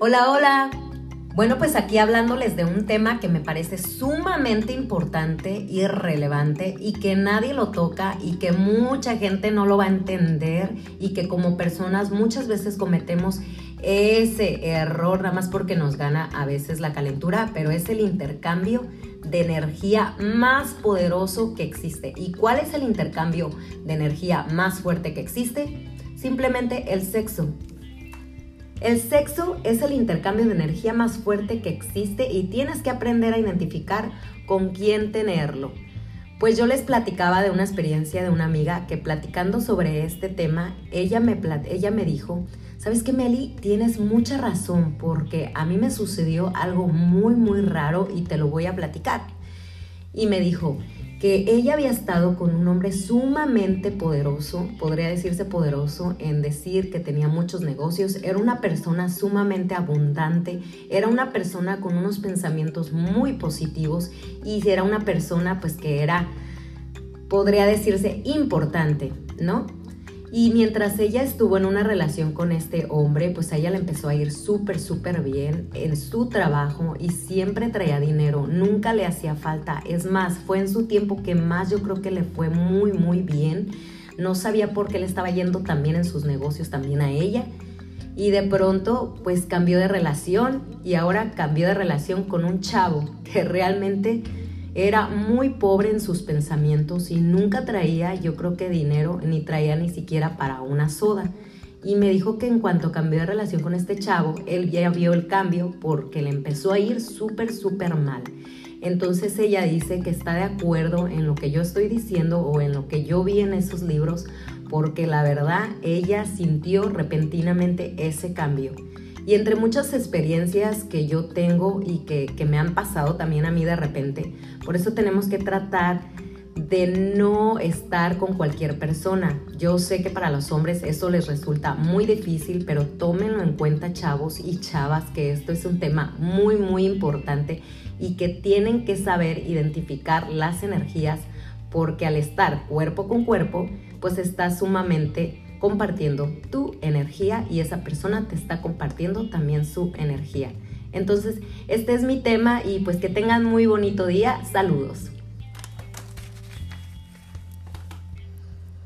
Hola, hola. Bueno, pues aquí hablándoles de un tema que me parece sumamente importante y relevante y que nadie lo toca y que mucha gente no lo va a entender y que como personas muchas veces cometemos ese error nada más porque nos gana a veces la calentura, pero es el intercambio de energía más poderoso que existe. ¿Y cuál es el intercambio de energía más fuerte que existe? Simplemente el sexo. El sexo es el intercambio de energía más fuerte que existe y tienes que aprender a identificar con quién tenerlo. Pues yo les platicaba de una experiencia de una amiga que platicando sobre este tema, ella me, ella me dijo, ¿sabes qué Meli? Tienes mucha razón porque a mí me sucedió algo muy muy raro y te lo voy a platicar. Y me dijo, que ella había estado con un hombre sumamente poderoso, podría decirse poderoso en decir que tenía muchos negocios, era una persona sumamente abundante, era una persona con unos pensamientos muy positivos y era una persona pues que era, podría decirse, importante, ¿no? Y mientras ella estuvo en una relación con este hombre, pues a ella le empezó a ir súper, súper bien en su trabajo y siempre traía dinero, nunca le hacía falta. Es más, fue en su tiempo que más yo creo que le fue muy, muy bien. No sabía por qué le estaba yendo también en sus negocios, también a ella. Y de pronto, pues cambió de relación y ahora cambió de relación con un chavo que realmente era muy pobre en sus pensamientos y nunca traía, yo creo que dinero, ni traía ni siquiera para una soda. Y me dijo que en cuanto cambió de relación con este chavo, él ya vio el cambio porque le empezó a ir súper, súper mal. Entonces ella dice que está de acuerdo en lo que yo estoy diciendo o en lo que yo vi en esos libros, porque la verdad ella sintió repentinamente ese cambio. Y entre muchas experiencias que yo tengo y que, me han pasado también a mí de repente, por eso tenemos que tratar de no estar con cualquier persona. Yo sé que para los hombres eso les resulta muy difícil, pero tómenlo en cuenta chavos y chavas, que esto es un tema muy, muy importante y que tienen que saber identificar las energías porque al estar cuerpo con cuerpo, pues está sumamente compartiendo tu energía y esa persona te está compartiendo también su energía. Entonces, este es mi tema y pues que tengan muy bonito día. Saludos.